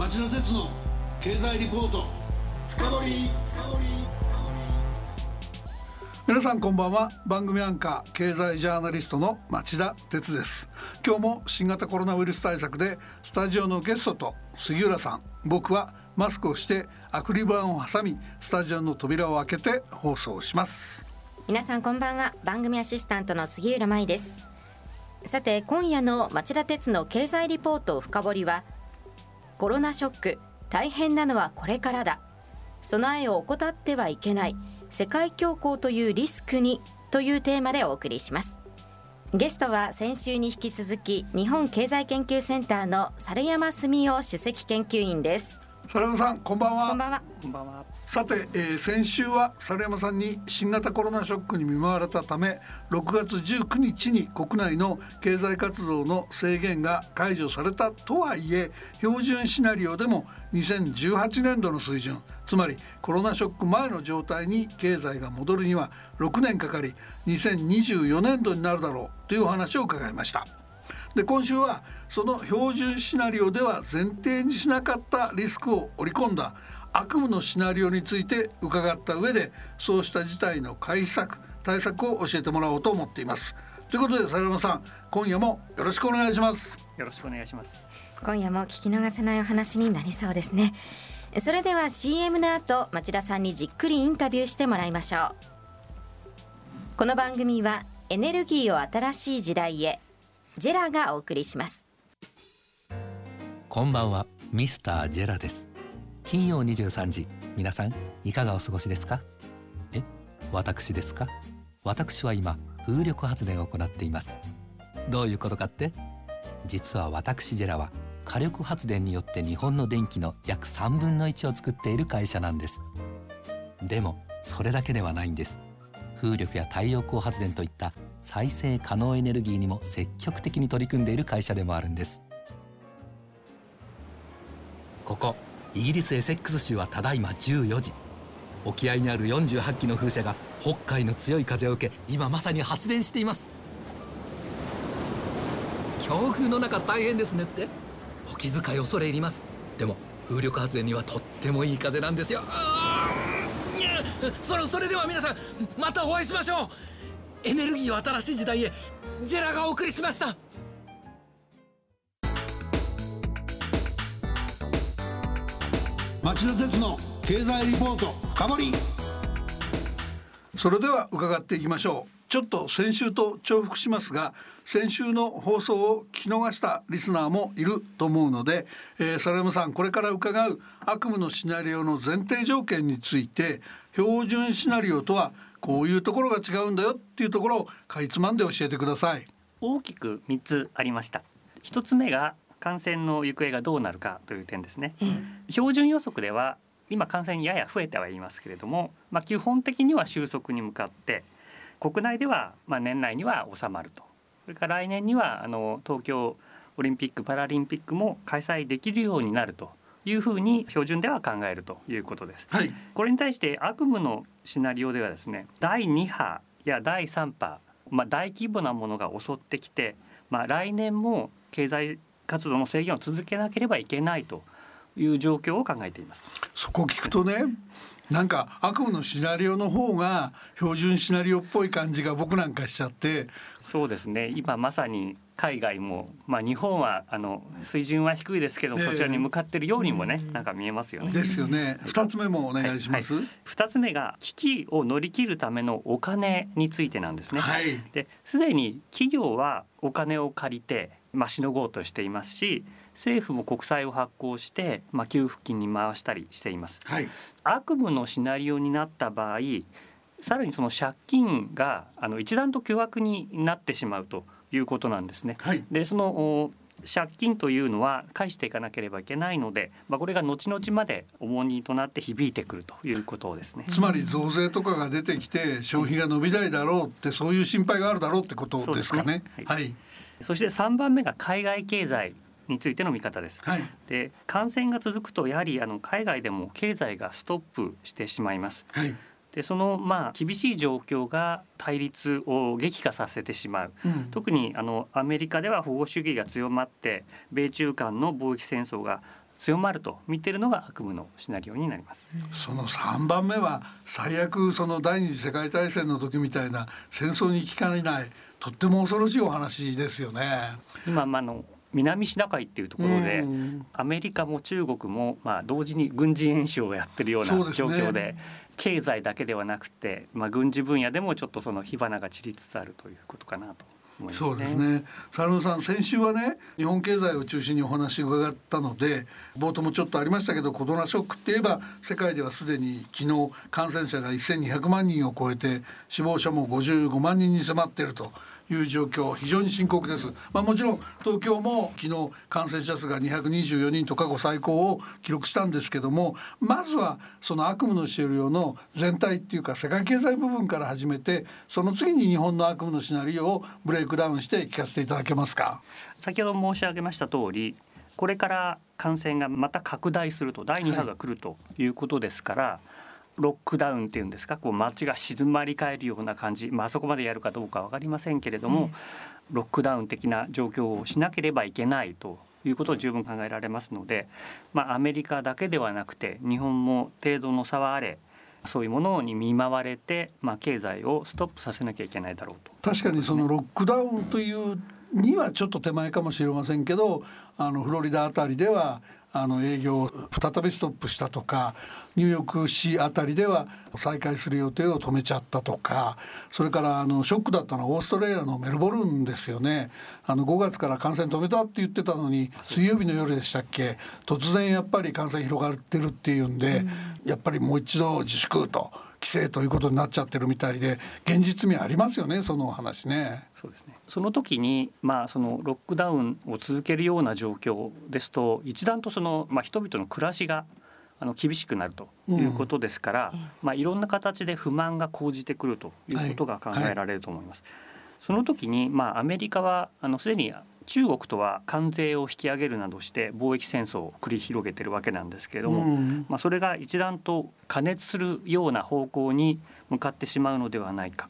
町田鉄の経済リポート。深掘皆さんこんばんは。番組アンカー経済ジャーナリストの町田鉄です。今日も新型コロナウイルス対策でスタジオのゲストと杉浦さん。僕はマスクをしてアクリル板を挟みスタジオの扉を開けて放送します。皆さんこんばんは。番組アシスタントの杉浦舞です。さて今夜の町田鉄の経済リポート深掘りはコロナショック。大変なのはこれからだ。備えを怠ってはいけない。世界恐慌というリスクにというテーマでお送りします。ゲストは先週に引き続き日本経済研究センターの猿山澄夫首席研究員です。猿山さんこんばんは。こんばんは。こんばんはさて、えー、先週は猿山さんに新型コロナショックに見舞われたため6月19日に国内の経済活動の制限が解除されたとはいえ標準シナリオでも2018年度の水準つまりコロナショック前の状態に経済が戻るには6年かかり2024年度になるだろうというお話を伺いました。で今週はその標準シナリオでは前提にしなかったリスクを織り込んだ悪夢のシナリオについて伺った上でそうした事態の回避策対策を教えてもらおうと思っています。ということで佐山さん今夜もよろしくお願いします。よろしくお願いします。今夜も聞き逃せないお話になりそうですね。それでは CM の後町田さんにじっくりインタビューしてもらいましょう。この番組はエネルギーを新しい時代へジェラがお送りします。こんばんはミスタージェラです金曜23時皆さんいかがお過ごしですか？え私ですか？私は今風力発電を行っています。どういうことかって？実は私ジェラは火力発電によって日本の電気の約3分の1を作っている会社なんです。でもそれだけではないんです。風力や太陽光発電といった再生可能エネルギーにも積極的に取り組んでいる会社でもあるんです。ここイギリスエセックス州はただいま14時沖合にある48機の風車が北海の強い風を受け今まさに発電しています。強風の中大変ですねって。お気遣い恐れ入ります。でも風力発電にはとってもいい風なんですよ。そそれでは皆さんまたお会いしましょう。エネルギーを新しい時代へジェラがお送りしました。町田鉄の経済リポート深掘り。それでは伺っていきましょう。ちょっと先週と重複しますが先週の放送を聞き逃したリスナーもいると思うので、えー、サラムさんこれから伺う悪夢のシナリオの前提条件について標準シナリオとはこういうところが違うんだよっていうところをかいつまんで教えてください。大きく3つありました。一つ目が感染の行方がどうなるかという点ですね、うん、標準予測では今感染やや増えてはいますけれども、まあ、基本的には収束に向かって国内ではまあ年内には収まると。それから来年にはあの東京オリンピック・パラリンピックも開催できるようになるというふうに標準では考えるということです。はい、これに対して悪夢のシナリオではですね第2波や第3波、まあ、大規模なものが襲ってきて、まあ、来年も経済活動の制限を続けなければいけないという状況を考えています。そこ聞くとねなんか悪夢のシナリオの方が標準シナリオっぽい感じが僕なんかしちゃってそうですね今まさに海外も、まあ、日本はあの水準は低いですけど、そちらに向かっているようにもね、なんか見えますよね。ですよね。二つ目もお願いします。二、はい、つ目が危機を乗り切るためのお金についてなんですね。はい、ですでに企業はお金を借りて、まあ、しのごうとしていますし政府も国債を発行して、まあ、給付金に回したりしています。はい、悪夢のシナリオになった場合さらにその借金があの一段と巨額になってしまうということなんですね。はい、でその借金というのは返していかなければいけないので、まあ、これが後々まで重荷となって響いてくるということですねつまり増税とかが出てきて消費が伸びないだろうってそういう心配があるだろうってことですかね。ねはい、はい、そして3番目が海外経済についての見方です。はい、で感染が続くとやはりあの海外でも経済がストップしてしまいます。はいでそのまあ厳しい状況が対立を激化させてしまう、うん、特にあのアメリカでは保護主義が強まって米中間の貿易戦争が強まると見てるのが悪夢のシナリオになります。その3番目は最悪その第二次世界大戦の時みたいな戦争に聞かれないとっても恐ろしいお話ですよね。今あの南シナ海っていうところで、アメリカも中国もまあ同時に軍事演習をやってるような状況で、ね、経済だけではなくて、まあ、軍事分野でもちょっとその火花が散りつつあるということかなとね、そうですね。サルさん先週はね日本経済を中心にお話を伺ったので冒頭もちょっとありましたけどコロナショックって言えば世界ではすでに昨日感染者が1200万人を超えて死亡者も55万人に迫っているという状況非常に深刻です、まあ、もちろん東京も昨日感染者数が224人と過去最高を記録したんですけどもまずはその悪夢のシナリオの全体っていうか世界経済部分から始めてその次に日本の悪夢のシナリオをブレイクダウンして聞かせていただけますか？先ほど申し上げました通りこれから感染がまた拡大すると第2波が来るということですから、はいロックダウンっていうんですか？こう街が静まり返るような感じ、まあそこまでやるかどうか分かりませんけれども、ロックダウン的な状況をしなければいけないということを十分考えられますので、まあ、アメリカだけではなくて日本も程度の差はあれそういうものに見舞われて、まあ、経済をストップさせなきゃいけないだろうと。確かにそのロックダウンというにはちょっと手前かもしれませんけどあのフロリダあたりではあの営業を再びストップしたとかニューヨーク市あたりでは再開する予定を止めちゃったとかそれからあのショックだったのはオーストラリアのメルボルンですよねあの5月から感染止めたって言ってたのに水曜日の夜でしたっけ？突然やっぱり感染広がってるっていうんで、やっぱりもう一度自粛と。規制ということになっちゃってるみたいで現実味ありますよねその話ね。そうですねその時に、まあ、そのロックダウンを続けるような状況ですと一段とその、まあ、人々の暮らしがあの厳しくなるということですから、うん、まあ、いろんな形で不満が講じてくるということが考えられると思います。はいはい、その時に、まあ、アメリカはあのすでに中国とは関税を引き上げるなどして貿易戦争を繰り広げてるわけなんですけれども、うん、まあ、それが一段と加熱するような方向に向かってしまうのではないか。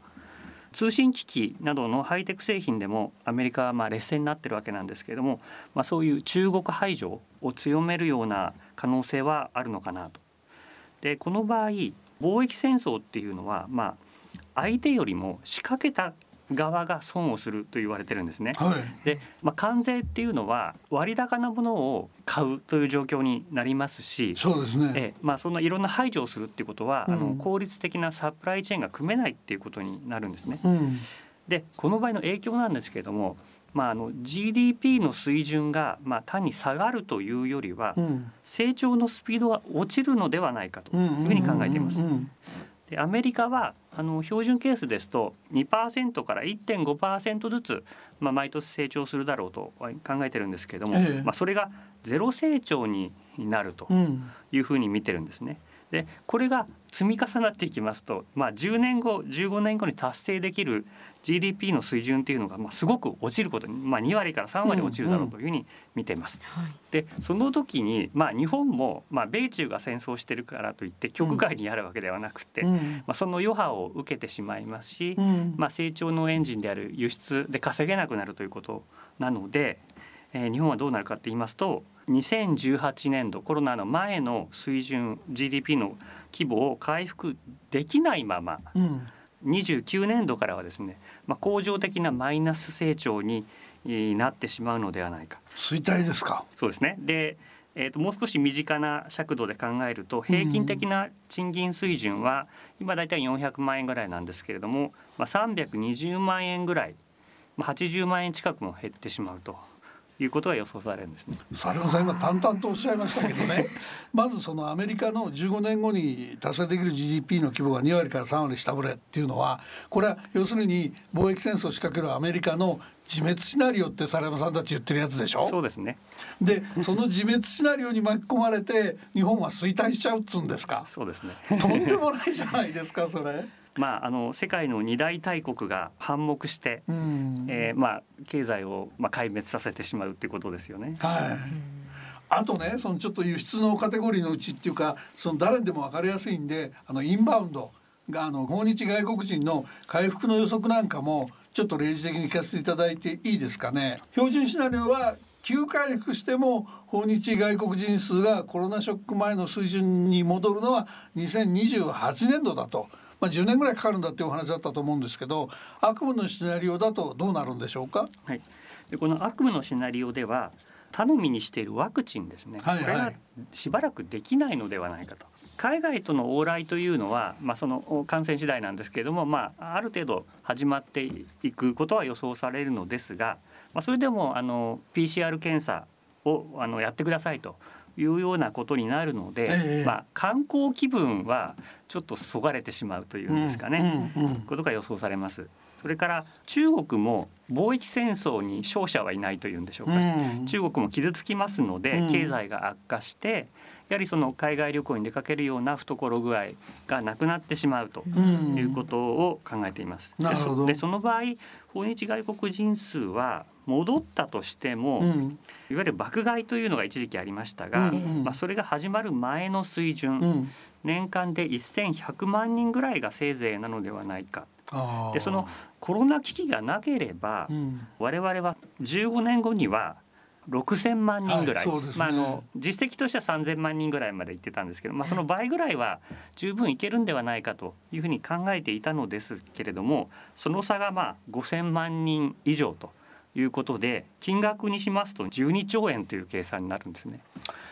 通信機器などのハイテク製品でもアメリカはまあ劣勢になってるわけなんですけれども、まあ、そういう中国排除を強めるような可能性はあるのかなと。でこの場合貿易戦争っていうのは、まあ、相手よりも仕掛けた側が損をすると言われてるんですね。はい、で、まあ、関税っていうのは割高なものを買うという状況になりますしそうですねえ、まあ、そんないろんな排除をするっていうことは、うん、あの効率的なサプライチェーンが組めないっていうことになるんですね。うん、でこの場合の影響なんですけれども、まあ、あの GDP の水準が、まあ、単に下がるというよりは、うん、成長のスピードが落ちるのではないかというふうに考えています。でアメリカはあの標準ケースですと2%から1.5%ずつ、まあ、毎年成長するだろうと考えてるんですけれども、ええ、まあ、それがゼロ成長になるというふうに見てるんですね。でこれが積み重なっていきますと、まあ、10年後15年後に達成できる GDP の水準っていうのがまあすごく落ちることに、まあ、2割から3割落ちるだろうというふうに見ています。うんうん、でその時に、まあ、日本も、まあ、米中が戦争してるからといって局外にあるわけではなくて、うん、まあ、その余波を受けてしまいますし、まあ、成長のエンジンである輸出で稼げなくなるということなので、えー、日本はどうなるかって言いますと2018年度コロナの前の水準 GDP の規模を回復できないまま、うん、29年度からはですね、まあ、恒常的なマイナス成長になってしまうのではないか。衰退ですか？そうですね。でえーと、もう少し身近な尺度で考えると平均的な賃金水準は今大体400万円ぐらいなんですけれども、まあ、320万円ぐらい、まあ、80万円近くも減ってしまうということが予想されるんですね。サルさん今淡々とおっしゃいましたけどね。まずそのアメリカの15年後に達成できる GDP の規模が2割から3割下振れっていうのはこれは要するに貿易戦争を仕掛けるアメリカの自滅シナリオってサ山さんたち言ってるやつでしょ？そうですね。でその自滅シナリオに巻き込まれて日本は衰退しちゃうっつうんですか？そうですね。とんでもないじゃないですかそれまあ、あの世界の二大大国が反目して、うん、えー、まあ、経済をまあ壊滅させてしまうっていうことですよね。はいあとねそのちょっと輸出のカテゴリーのうちっていうかその誰でも分かりやすいんであのインバウンドがあの訪日外国人の回復の予測なんかもちょっと例示的に聞かせていただいていいですかね標準シナリオは急回復しても訪日外国人数がコロナショック前の水準に戻るのは2028年度だと。まあ、10年ぐらいかかるんだっていうお話だったと思うんですけど悪夢のシナリオだとどうなるんでしょうか、はい、でこの悪夢のシナリオでは頼みにしているワクチンですね、はいはい、これがしばらくできないのではないかと。海外との往来というのは、まあ、その感染次第なんですけれども、まあ、ある程度始まっていくことは予想されるのですが、まあ、それでもあの PCR 検査をあのやってくださいというようなことになるので、えまあ、観光気分はちょっとそがれてしまうというんですかね、うんうんうん、ことが予想されます。それから中国も貿易戦争に勝者はいないというんでしょうか、うん、中国も傷つきますので経済が悪化して、やはりその海外旅行に出かけるような懐具合がなくなってしまうということを考えています。うん、でその場合訪日外国人数は戻ったとしても、うん、いわゆる爆買いというのが一時期ありましたが、うん、まあ、それが始まる前の水準、うん、年間で1100万人ぐらいがせいぜいなのではないか。でそのコロナ危機がなければ、我々は15年後には6,000万人ぐらい、はいね、まあ、あの実績としては3,000万人ぐらいまで行ってたんですけど、まあ、その倍ぐらいは十分いけるんではないかというふうに考えていたのですけれどもその差がまあ5,000万人以上ということで金額にしますと12兆円という計算になるんですね。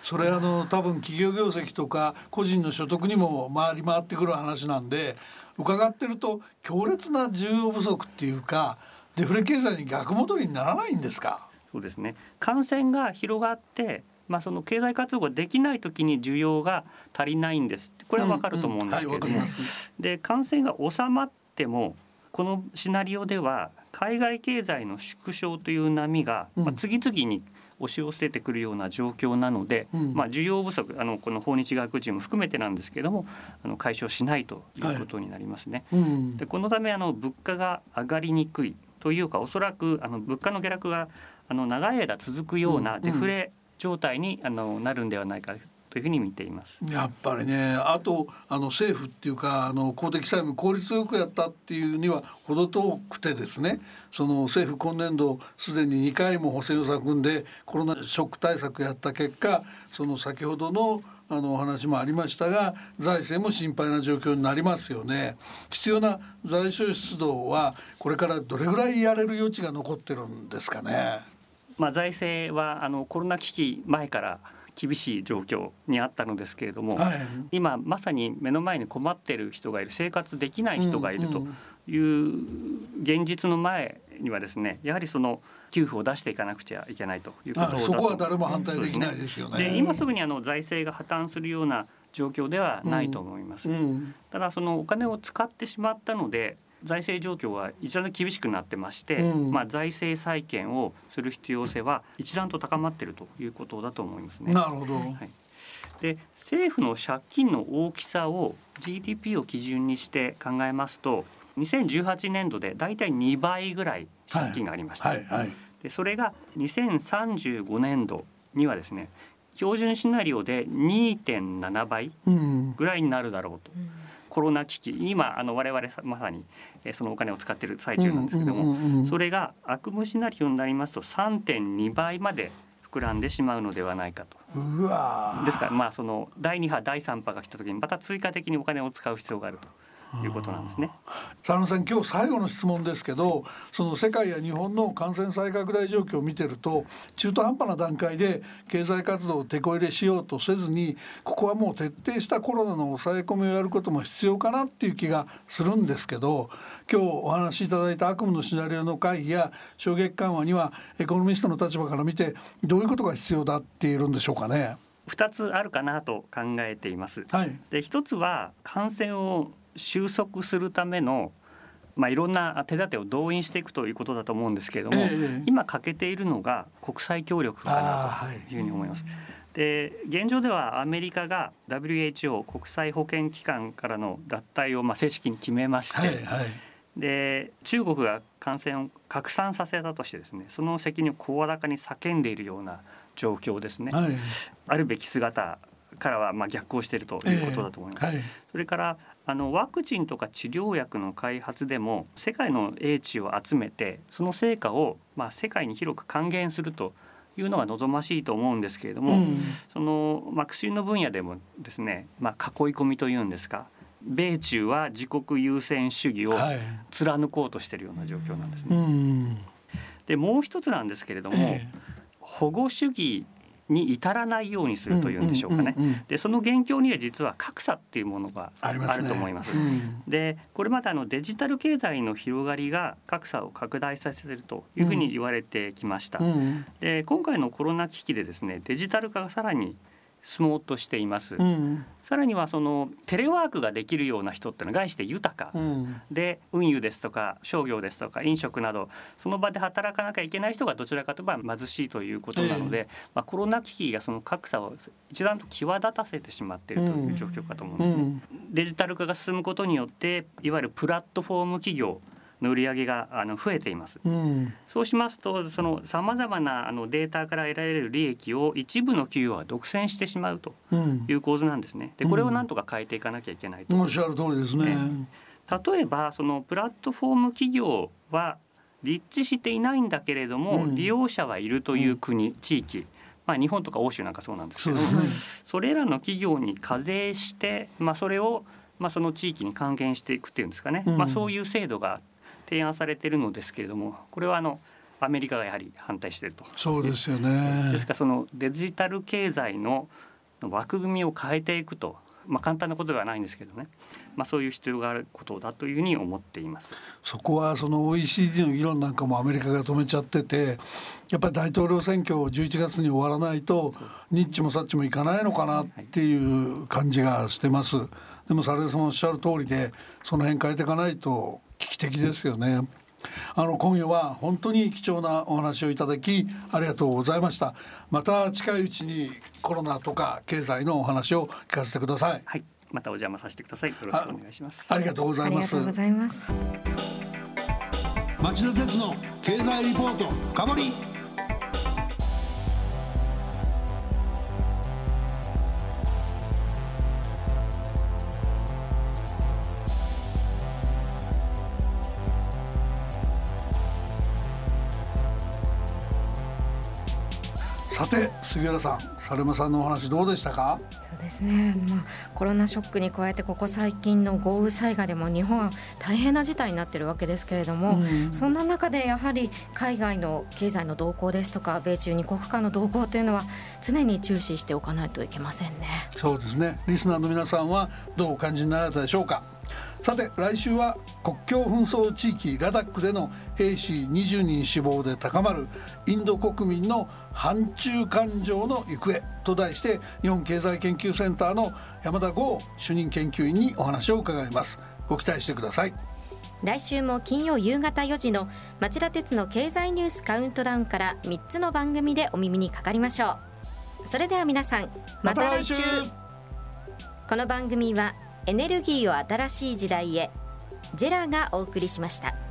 それあの多分企業業績とか個人の所得にも回り回ってくる話なんで伺ってると強烈な需要不足っていうかデフレ経済に逆戻りにならないんですか？そうですね。感染が広がってまあ、その経済活動ができない時に需要が足りないんです。これはわかると思うんですけれども、うんうん。はい、で感染が収まってもこのシナリオでは海外経済の縮小という波が、まあ、次々に押し寄せてくるような状況なので、うん、まあ、需要不足あのこの訪日外国人も含めてなんですけれどもあの解消しないということになりますね。はいうん、でこのためあの物価が上がりにくいというかおそらくあの物価の下落があの長い間続くようなデフレ状態にあのなるんではないかというふうに見ています。やっぱりねあとあの政府っていうかあの公的債務効率よくやったっていうには程遠くてですねその政府今年度すでに2回も補正予算組んでコロナショック対策やった結果その先ほどのあのお話もありましたが財政も心配な状況になりますよね。必要な財政出動はこれからどれぐらいやれる余地が残ってるんですかね。まあ財政はあのコロナ危機前から厳しい状況にあったのですけれども、はい、今まさに目の前に困っている人がいる生活できない人がいるという現実の前にはですねやはりその給付を出していかなくちゃいけないということだとそこは誰も反対できないですよね。で、ね、今すぐにあの財政が破綻するような状況ではないと思います。うんうん、ただそのお金を使ってしまったので財政状況は一段と厳しくなってまして、うん、まあ、財政再建をする必要性は一段と高まっているということだと思いますね。なるほど、はい、で政府の借金の大きさを GDP を基準にして考えますと2018年度でだいたい2倍ぐらい借金がありました。はいはいはい、でそれが2035年度にはですね標準シナリオで2.7倍ぐらいになるだろうと。うんコロナ危機今あの我々まさにそのお金を使っている最中なんですけども、それが悪夢シナリオになりますと3.2倍まで膨らんでしまうのではないかと。ですからまあその第2波第3波が来た時にまた追加的にお金を使う必要があると。いうことなんですね。佐野さん今日最後の質問ですけどその世界や日本の感染再拡大状況を見てると中途半端な段階で経済活動を手こ入れしようとせずにここはもう徹底したコロナの抑え込みをやることも必要かなっていう気がするんですけど今日お話しいただいた悪夢のシナリオの会議や衝撃緩和にはエコノミストの立場から見てどういうことが必要だっているんでしょうかね。2つあるかなと考えています。はい、で1つは感染を収束するためのまあ、いろんな手立てを動員していくということだと思うんですけれども、えー、今欠けているのが国際協力かなとい。うふうに思います。で現状ではアメリカが WHO 国際保健機関からの脱退をまあ正式に決めまして、はいはい、で中国が感染を拡散させたとしてですねその責任を声高に叫んでいるような状況ですね。はい、あるべき姿からはまあ逆行しているということだと思います。えーはい、それからあのワクチンとか治療薬の開発でも世界の英知を集めてその成果をまあ世界に広く還元するというのが望ましいと思うんですけれども、うん、その、まあ、薬の分野でもですね、まあ、囲い込みというんですか米中は自国優先主義を貫こうとしているような状況なんですね。はいうん、でもう一つなんですけれども、えー、保護主義に至らないようにするというんでしょうかね。でその元凶には実は格差っていうものがあると思います。すねうん、でこれまであのデジタル経済の広がりが格差を拡大させるというふうに言われてきました。うん、で今回のコロナ危機でですねデジタル化がさらに進もうとしています、うん、さらにはそのテレワークができるような人ってのは概して豊か、うん、で運輸ですとか商業ですとか飲食などその場で働かなきゃいけない人がどちらかといえば貧しいということなので、えー、まあ、コロナ危機がその格差を一段と際立たせてしまっているという状況かと思うんですね。うん、デジタル化が進むことによっていわゆるプラットフォーム企業の売り上げがあの増えています、うん、そうしますとそのさまざまなあのデータから得られる利益を一部の企業は独占してしまうという構図なんですね。でこれをなんとか変えていかなきゃいけないと、おっしゃる通りですね、ね、例えばそのプラットフォーム企業は立地していないんだけれども、うん、利用者はいるという国、地域。まあ、日本とか欧州なんかそうなんですけどそれらの企業に課税して、まあ、それをまあその地域に還元していくっていうんですかね、うん、まあ、そういう制度が提案されているのですけれどもこれはあのアメリカがやはり反対していると。そうですよね。ですからそのデジタル経済の枠組みを変えていくと、まあ、簡単なことではないんですけどね、まあ、そういう必要があることだというふうに思っています。そこはその OECD の議論なんかもアメリカが止めちゃっててやっぱり大統領選挙11月に終わらないとニッチもサッチもいかないのかなっていう感じがしてます。でもサレさんおっしゃる通りでその辺変えていかないと的ですよね。あの今夜は本当に貴重なお話をいただきありがとうございました。また近いうちにコロナとか経済のお話を聞かせてください。はい。またお邪魔させてください。よろしくお願いします。ありがとうございます。ありがとうございます。町田鉄の経済リポート深掘杉浦さんサルマさんのお話どうでしたか？そうですね、まあ、コロナショックに加えてここ最近の豪雨災害でも日本は大変な事態になっているわけですけれども、うん、そんな中でやはり海外の経済の動向ですとか米中二国間の動向というのは常に注視しておかないといけませんね。そうですね。リスナーの皆さんはどうお感じになられたでしょうか？さて来週は国境紛争地域ラダックでの兵士20人死亡で高まるインド国民の反中感情の行方と題して日本経済研究センターの山田剛主任研究員にお話を伺います。ご期待してください。来週も金曜夕方4時の町田鉄の経済ニュースカウントダウンから3つの番組でお耳にかかりましょう。それでは皆さんまた来週。この番組はエネルギーを新しい時代へジェラがお送りしました。